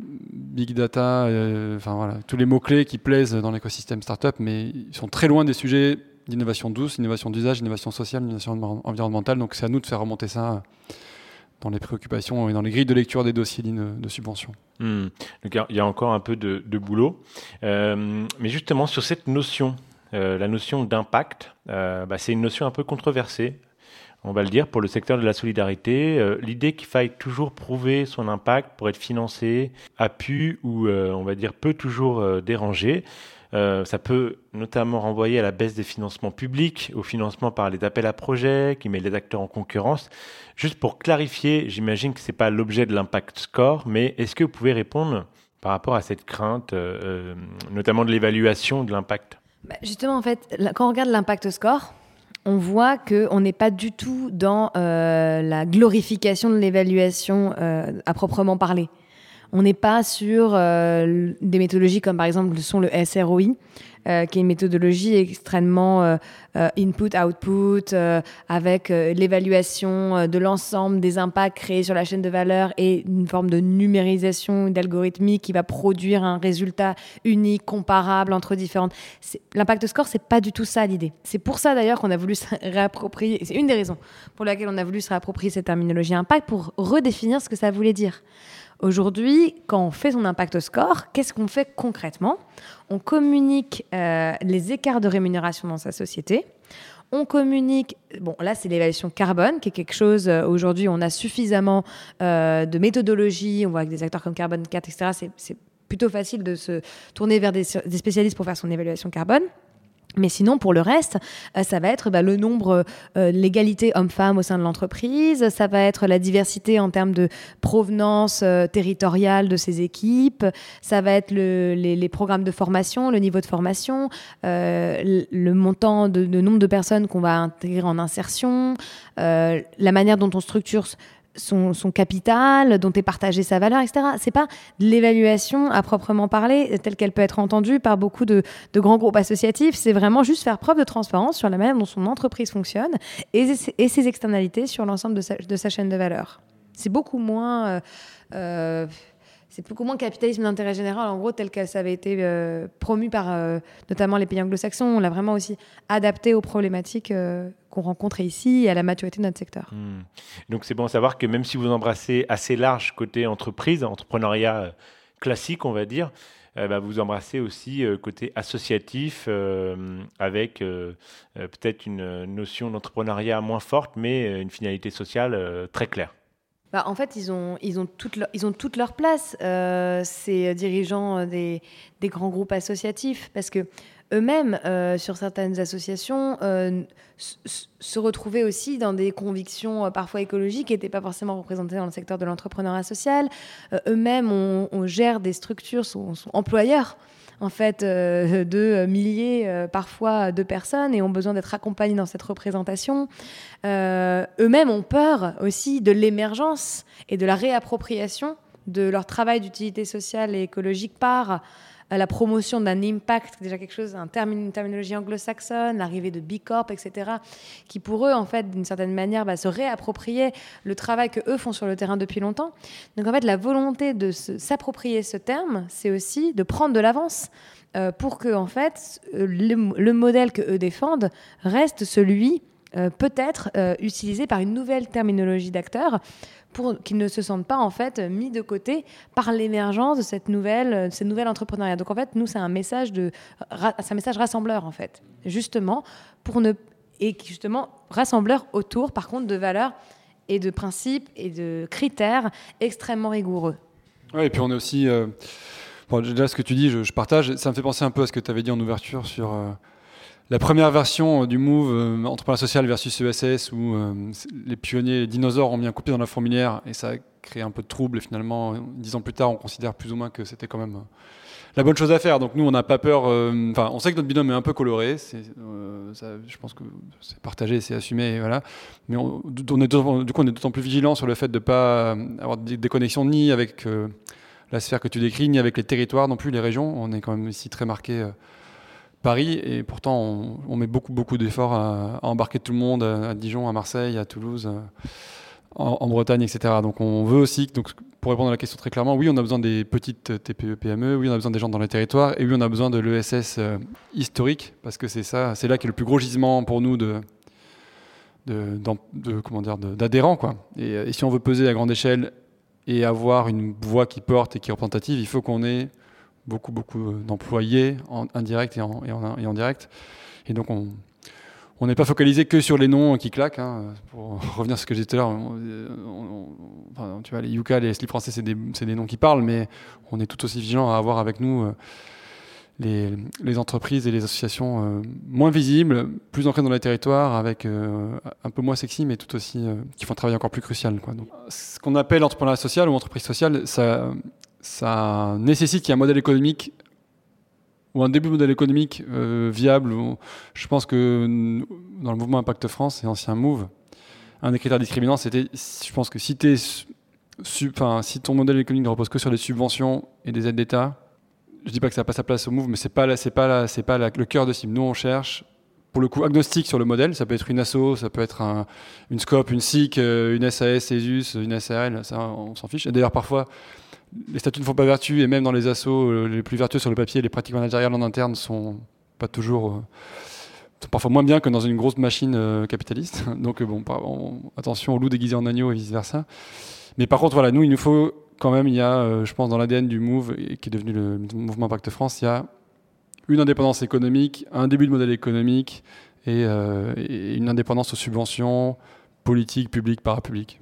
[SPEAKER 4] big data, enfin voilà, tous les mots-clés qui plaisent dans l'écosystème startup, mais ils sont très loin des sujets d'innovation douce, innovation d'usage, innovation sociale, innovation environnementale. Donc c'est à nous de faire remonter ça dans les préoccupations et dans les grilles de lecture des dossiers de subvention.
[SPEAKER 2] Hmm. Donc il y a encore un peu de, boulot. Euh, mais justement, sur cette notion, euh, la notion d'impact, euh, bah, c'est une notion un peu controversée, on va le dire, pour le secteur de la solidarité. L'idée qu'il faille toujours prouver son impact pour être financé a pu ou on va dire peut toujours déranger. Euh, ça peut notamment renvoyer à la baisse des financements publics, au financement par les appels à projets qui met les acteurs en concurrence. Juste pour clarifier, j'imagine que ce n'est pas l'objet de l'impact score, mais est-ce que vous pouvez répondre par rapport à cette crainte, euh, euh, notamment de l'évaluation de l'impact?
[SPEAKER 3] Bah, Justement, en fait, quand on regarde l'impact score, on voit qu'on n'est pas du tout dans euh, la glorification de l'évaluation euh, à proprement parler. On n'est pas sur euh, des méthodologies comme par exemple le sont le SROI, euh, qui est une méthodologie extrêmement euh, euh, input-output, avec l'évaluation de l'ensemble des impacts créés sur la chaîne de valeur et une forme de numérisation d'algorithmique qui va produire un résultat unique, comparable entre différentes. L'impact score, c'est pas du tout ça l'idée. C'est pour ça d'ailleurs qu'on a voulu se réapproprier, c'est une des raisons pour laquelle on a voulu se réapproprier cette terminologie impact pour redéfinir ce que ça voulait dire. Aujourd'hui, quand on fait son impact score, qu'est-ce qu'on fait concrètement? On communique euh, les écarts de rémunération dans sa société. On communique, bon là c'est l'évaluation carbone, qui est quelque chose, euh, aujourd'hui on a suffisamment euh, de méthodologie, on voit avec des acteurs comme Carbone 4, etc. C'est plutôt facile de se tourner vers des spécialistes pour faire son évaluation carbone. Mais sinon, pour le reste, euh, ça va être bah, le nombre, euh, l'égalité homme-femme au sein de l'entreprise, ça va être la diversité en termes de provenance euh, territoriale de ses équipes, ça va être le, les, programmes de formation, le niveau de formation, le, montant de, de, nombre de personnes qu'on va intégrer en insertion, la manière dont on structure son, capital, dont est partagée sa valeur, etc. C'est pas de l'évaluation à proprement parler, telle qu'elle peut être entendue par beaucoup de, grands groupes associatifs. C'est vraiment juste faire preuve de transparence sur la manière dont son entreprise fonctionne et, ses externalités sur l'ensemble de sa, chaîne de valeur. C'est beaucoup moins. Euh, euh, c'est beaucoup moins capitalisme d'intérêt général, en gros, tel que ça avait été euh, par notamment les pays anglo-saxons. On l'a vraiment aussi adapté aux problématiques qu'on rencontre ici et à la maturité de notre secteur. Hmm.
[SPEAKER 2] Donc c'est bon à savoir que même si vous embrassez assez large côté entreprise, entrepreneuriat euh, classique, on va dire, euh, bah, vous embrassez aussi euh, côté associatif avec peut-être une notion d'entrepreneuriat moins forte, mais une finalité sociale très claire.
[SPEAKER 3] Bah, en fait, ils ont, ils ont, toute, leur, ils ont place, ces dirigeants des, des, grands groupes associatifs, parce que eux-mêmes, euh, sur certaines associations, euh, se retrouvaient aussi dans des convictions euh, parfois écologiques qui n'étaient pas forcément représentées dans le secteur de l'entrepreneuriat social. Eux-mêmes, on, gère des structures, sont, employeurs en fait de milliers parfois de personnes et ont besoin d'être accompagnés dans cette représentation. Eux-mêmes ont peur aussi de l'émergence et de la réappropriation de leur travail d'utilité sociale et écologique par la promotion d'un impact, déjà quelque chose, un une terminologie anglo-saxonne, l'arrivée de B Corp, etc., qui pour eux, en fait, d'une certaine manière, va se réapproprier le travail que eux font sur le terrain depuis longtemps. Donc en fait, la volonté de s'approprier ce terme, c'est aussi de prendre de l'avance. Euh, pour que en fait le, modèle que eux défendent reste celui euh, peut-être euh, utilisé par une nouvelle terminologie d'acteurs pour qu'ils ne se sentent pas en fait mis de côté par l'émergence de cette nouvelle, de cette nouvelle entrepreneuriat. Donc en fait, nous, c'est un message de, un message rassembleur en fait, justement pour ne et justement rassembleur autour, par contre, de valeurs et de principes et de critères extrêmement rigoureux.
[SPEAKER 4] Oui, et puis on est aussi. Euh, déjà, ce que tu dis, je, partage. Ça me fait penser un peu à ce que tu avais dit en ouverture sur. Euh, la première version euh, du move euh, entrepreneur social versus ESS où euh, les pionniers, les dinosaures ont mis un coup dans la fourmilière et ça a créé un peu de trouble et finalement dix ans plus tard on considère plus ou moins que c'était quand même la bonne chose à faire. Donc nous on n'a pas peur, enfin on sait que notre binôme est un peu coloré, je pense que c'est partagé, c'est assumé, voilà. Mais du coup on est d'autant plus vigilant sur le fait de ne pas avoir des connexions ni avec la sphère que tu décris, ni avec les territoires non plus, les régions. On est quand même ici très marqué Paris et pourtant on, met beaucoup beaucoup d'efforts à, embarquer tout le monde à, Dijon, à Marseille, à Toulouse, euh, en, Bretagne, etc. Donc on veut aussi, donc pour répondre à la question très clairement, oui on a besoin des petites TPE, PME, oui on a besoin des gens dans les territoires et oui on a besoin de l'ESS euh, historique parce que c'est ça, c'est là qui est le plus gros gisement pour nous de d'adhérents quoi. Et, et si on veut peser à grande échelle et avoir une voix qui porte et qui est représentative, il faut qu'on ait beaucoup, beaucoup euh, d'employés en indirect et en, direct. Et donc, on, n'est pas focalisé que sur les noms qui claquent. Hein. Pour *laughs* revenir à ce que j'ai dit tout à l'heure, tu vois, les Yuka, les slips français, c'est des, noms qui parlent, mais on est tout aussi vigilant à avoir avec nous euh, les, entreprises et les associations euh, moins visibles, plus ancrées dans les territoires, avec un peu moins sexy, mais tout aussi qui font un travail encore plus crucial. Ce qu'on appelle entrepreneuriat social ou entreprise sociale, ça, ça nécessite qu'il y ait un modèle économique ou un début de modèle économique viable. je pense que dans le mouvement Impact France et ancien Move, un des critères discriminants, c'était, je pense que si, si ton modèle économique ne repose que sur des subventions et des aides d'État, je dis pas que ça n'a pas sa place au Move, mais c'est pas pas le cœur de cible. Nous, on cherche pour le coup agnostique sur le modèle. Ça peut être une ASSO, ça peut être une SCOP, une SIC, euh, une SAS, une SRL. Ça, on s'en fiche. Et d'ailleurs, parfois, les statuts ne font pas vertu, et même dans les assos euh, les plus vertueux sur le papier, les pratiques managériales en interne sont pas toujours. Euh, parfois moins bien que dans une grosse machine capitaliste. *laughs* Donc, bon, attention au loup déguisé en agneau et vice versa. Mais par contre, voilà, nous, il nous faut quand même, il y a, euh, je pense, dans l'ADN du Move, qui est devenu le mouvement Impact France, il y a une indépendance économique, un début de modèle économique et, euh, une indépendance aux subventions politiques, publiques, parapubliques.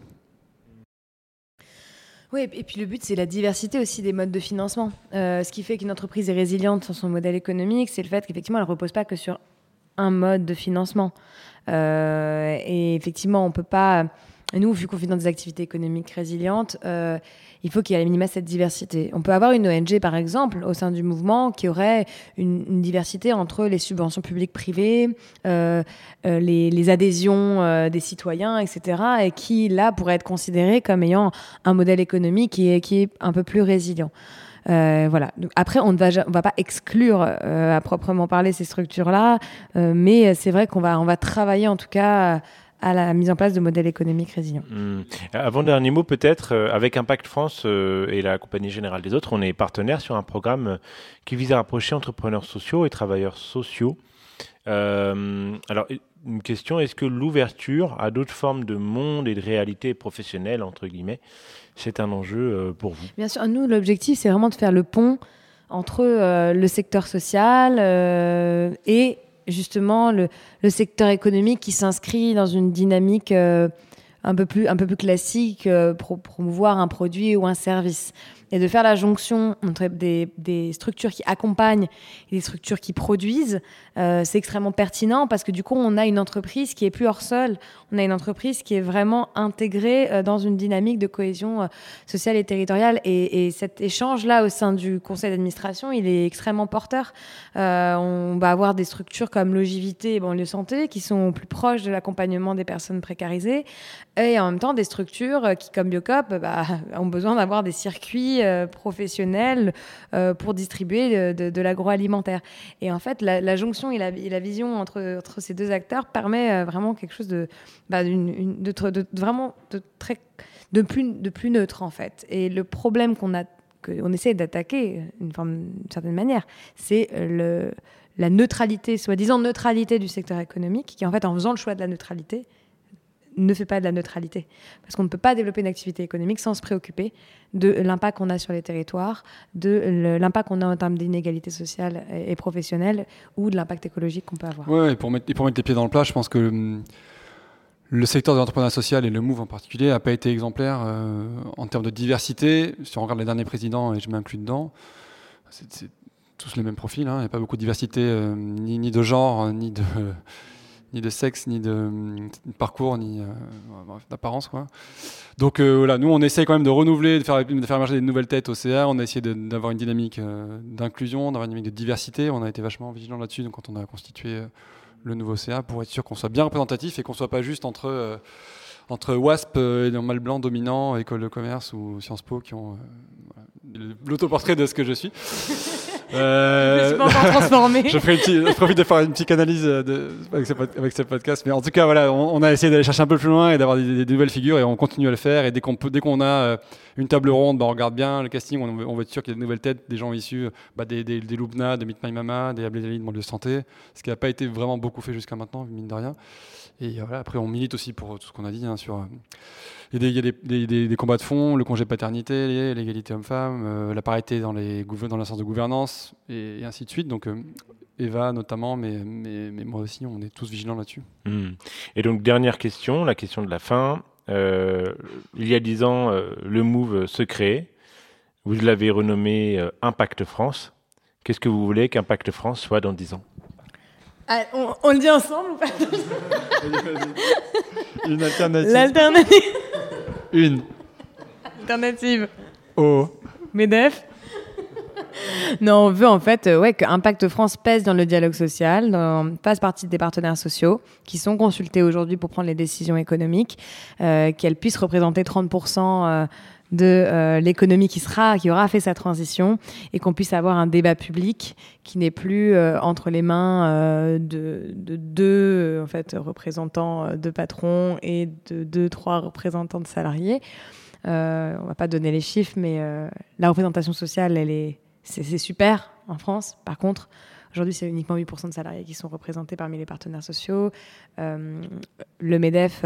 [SPEAKER 3] Oui, et puis le but, c'est la diversité aussi des modes de financement. Euh, ce qui fait qu'une entreprise est résiliente sur son modèle économique, c'est le fait qu'effectivement, elle ne repose pas que sur un mode de financement. et effectivement, on ne peut pas nous, vu qu'on fait dans des activités économiques résilientes, euh, il faut qu'il y ait à minima cette diversité. On peut avoir une ONG, par exemple, au sein du mouvement, qui aurait une, diversité entre les subventions publiques privées, euh, euh, les, adhésions des citoyens, etc., et qui, là, pourrait être considérée comme ayant un modèle économique qui est, un peu plus résilient. voilà. après, on ne va, pas exclure à proprement parler ces structures-là, mais c'est vrai qu'on va, on va travailler en tout cas à la mise en place de modèles économiques résilients.
[SPEAKER 2] Hmm. Avant-dernier mot peut-être, euh, avec Impact France euh, et la Compagnie Générale des Autres, on est partenaire sur un programme euh, qui vise à rapprocher entrepreneurs sociaux et travailleurs sociaux. alors, une question, est-ce que l'ouverture à d'autres formes de monde et de réalité professionnelle, entre guillemets, c'est un enjeu pour vous?
[SPEAKER 3] Bien sûr, nous, l'objectif, c'est vraiment de faire le pont entre le secteur social et justement le, secteur économique qui s'inscrit dans une dynamique euh, un, peu plus, un peu plus classique, euh, pour promouvoir un produit ou un service et de faire la jonction entre des, structures qui accompagnent et des structures qui produisent, euh, c'est extrêmement pertinent parce que du coup, on a une entreprise qui est plus hors sol, on a une entreprise qui est vraiment intégrée euh, dans une dynamique de cohésion euh, sociale et territoriale. Et, et cet échange-là au sein du conseil d'administration, il est extrêmement porteur. on va avoir des structures comme Logivité et Banlieue Santé qui sont plus proches de l'accompagnement des personnes précarisées et en même temps des structures qui, comme Biocop, bah, ont besoin d'avoir des circuits euh, professionnels euh, pour distribuer de, l'agroalimentaire. Et en fait, la, jonction et la, vision entre, ces deux acteurs permet euh, vraiment quelque chose de, bah, de, vraiment de très de plus, de neutre en fait. Et le problème qu'on a essaie d'attaquer d'une certaine manière, c'est la neutralité, soi-disant neutralité du secteur économique, qui en fait, en faisant le choix de la neutralité, ne fait pas de la neutralité. Parce qu'on ne peut pas développer une activité économique sans se préoccuper de l'impact qu'on a sur les territoires, de l'impact qu'on a en termes d'inégalité sociale et professionnelle ou de l'impact écologique qu'on peut avoir.
[SPEAKER 4] Oui, et pour mettre, les pieds dans le plat, je pense que hum, le secteur de l'entrepreneuriat social et le MOVE en particulier n'a pas été exemplaire euh, en termes de diversité. Si on regarde les derniers présidents, et je m'inclus dedans, c'est tous les mêmes profils. Hein. Il n'y a pas beaucoup de diversité, euh, ni, de genre, ni de ni de sexe, ni de, parcours, ni euh, d'apparence. Quoi. Donc euh, voilà, nous on essaie quand même de renouveler, de faire, de émerger des nouvelles têtes au CA. On a essayé d'avoir une dynamique euh, d'inclusion, d'avoir une dynamique de diversité. On a été vachement vigilant là-dessus quand on a constitué le nouveau CA pour être sûr qu'on soit bien représentatif et qu'on soit pas juste entre entre WASP et Mal Blanc dominant, École de commerce ou Sciences Po qui ont l'autoportrait de ce que je suis.
[SPEAKER 3] Euh, je me suis pas transformé. *laughs*
[SPEAKER 4] je, je, profite de faire une petite analyse de, avec, ce, avec, ce, podcast. Mais en tout cas, voilà, on, a essayé d'aller chercher un peu plus loin et d'avoir des, nouvelles figures et on continue à le faire. Et dès qu'on dès qu'on a euh, une table ronde, bah, on regarde bien le casting, on, on veut être sûr qu'il y a de nouvelles têtes, des gens issus bah, des, des, des Loubna, de Meet My Mama, des Ablédali de de Santé, ce qui n'a pas été vraiment beaucoup fait jusqu'à maintenant, mine de rien. Et voilà, après, on milite aussi pour tout ce qu'on a dit hein, sur. Euh, il y a, des, combats de fond, le congé de paternité, l'égalité homme-femme, euh, la parité dans, les, dans de gouvernance, et, ainsi de suite. Donc, euh, Eva notamment, mais, moi aussi, on est tous vigilants là-dessus.
[SPEAKER 2] Hmm. Et donc, dernière question, la question de la fin. il y a dix ans, le Move se crée. Vous l'avez renommé Impact France. Qu'est-ce que vous voulez qu'Impact France soit dans dix ans?
[SPEAKER 3] Ah, on, le dit ensemble ou pas
[SPEAKER 4] Une alternative.
[SPEAKER 3] L'alternative.
[SPEAKER 4] Une.
[SPEAKER 3] Alternative.
[SPEAKER 4] Au.
[SPEAKER 3] Medef. non, on veut en fait euh, ouais, que Impact France pèse dans le dialogue social, dans, fasse partie des partenaires sociaux qui sont consultés aujourd'hui pour prendre les décisions économiques, euh, qu'elle puisse représenter 30% euh, de euh, l'économie qui sera, qui aura fait sa transition, et qu'on puisse avoir un débat public qui n'est plus euh, entre les mains euh, de, de deux en fait représentants de patrons et de deux trois représentants de salariés. Euh, on va pas donner les chiffres, mais la représentation sociale, elle est, c'est, super en France. Par contre, aujourd'hui, c'est uniquement 8% de salariés qui sont représentés parmi les partenaires sociaux. Le Medef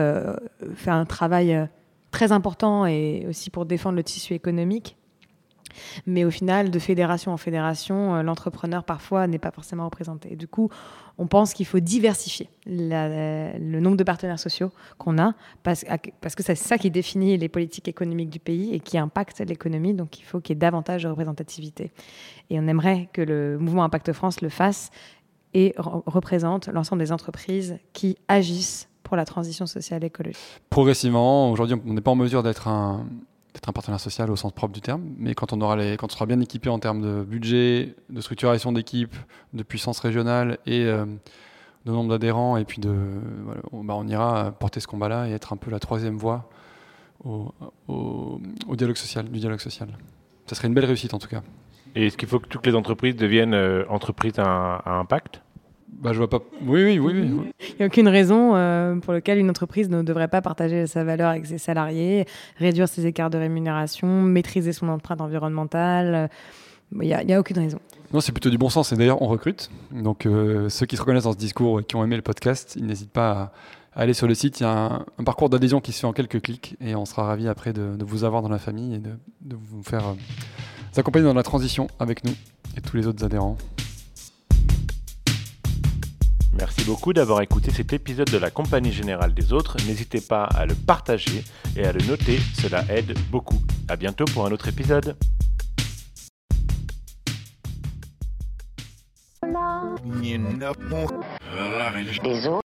[SPEAKER 3] fait un travail très important et aussi pour défendre le tissu économique. Mais au final, de fédération en fédération, euh, l'entrepreneur parfois n'est pas forcément représenté. Du coup, on pense qu'il faut diversifier le nombre de partenaires sociaux qu'on a, parce, que c'est ça qui définit les politiques économiques du pays et qui impacte l'économie. Donc il faut qu'il y ait davantage de représentativité. Et on aimerait que le mouvement Impact France le fasse et re- représente l'ensemble des entreprises qui agissent pour la transition sociale et écologique.
[SPEAKER 4] Progressivement, aujourd'hui, on n'est pas en mesure d'être un, d'être un partenaire social au sens propre du terme, mais quand on, aura les, quand on sera bien équipé en termes de budget, de structuration d'équipe, de puissance régionale et euh, de nombre d'adhérents, et puis de, voilà, on, bah, on ira porter ce combat-là et être un peu la troisième voie au, au- au dialogue social, du dialogue social. Ça serait une belle réussite en tout cas.
[SPEAKER 2] Et est-ce qu'il faut que toutes les entreprises deviennent euh, entreprises à, à impact
[SPEAKER 4] Bah, je vois pas. Oui, oui, oui, oui. oui.
[SPEAKER 3] Il n'y a aucune raison euh, pour laquelle une entreprise ne devrait pas partager sa valeur avec ses salariés, réduire ses écarts de rémunération, maîtriser son empreinte environnementale. Il n'y a, aucune raison.
[SPEAKER 4] Non, c'est plutôt du bon sens. Et d'ailleurs, on recrute. Donc, euh, ceux qui se reconnaissent dans ce discours et qui ont aimé le podcast, ils n'hésitent pas à, aller sur le site. Il y a un, un parcours d'adhésion qui se fait en quelques clics. Et on sera ravis après de, de vous avoir dans la famille et de, de vous faire euh, accompagner dans la transition avec nous et tous les autres adhérents.
[SPEAKER 2] Merci beaucoup d'avoir écouté cet épisode de la Compagnie Générale des Autres. N'hésitez pas à le partager et à le noter, cela aide beaucoup. À bientôt pour un autre épisode.
[SPEAKER 5] A
[SPEAKER 6] autres.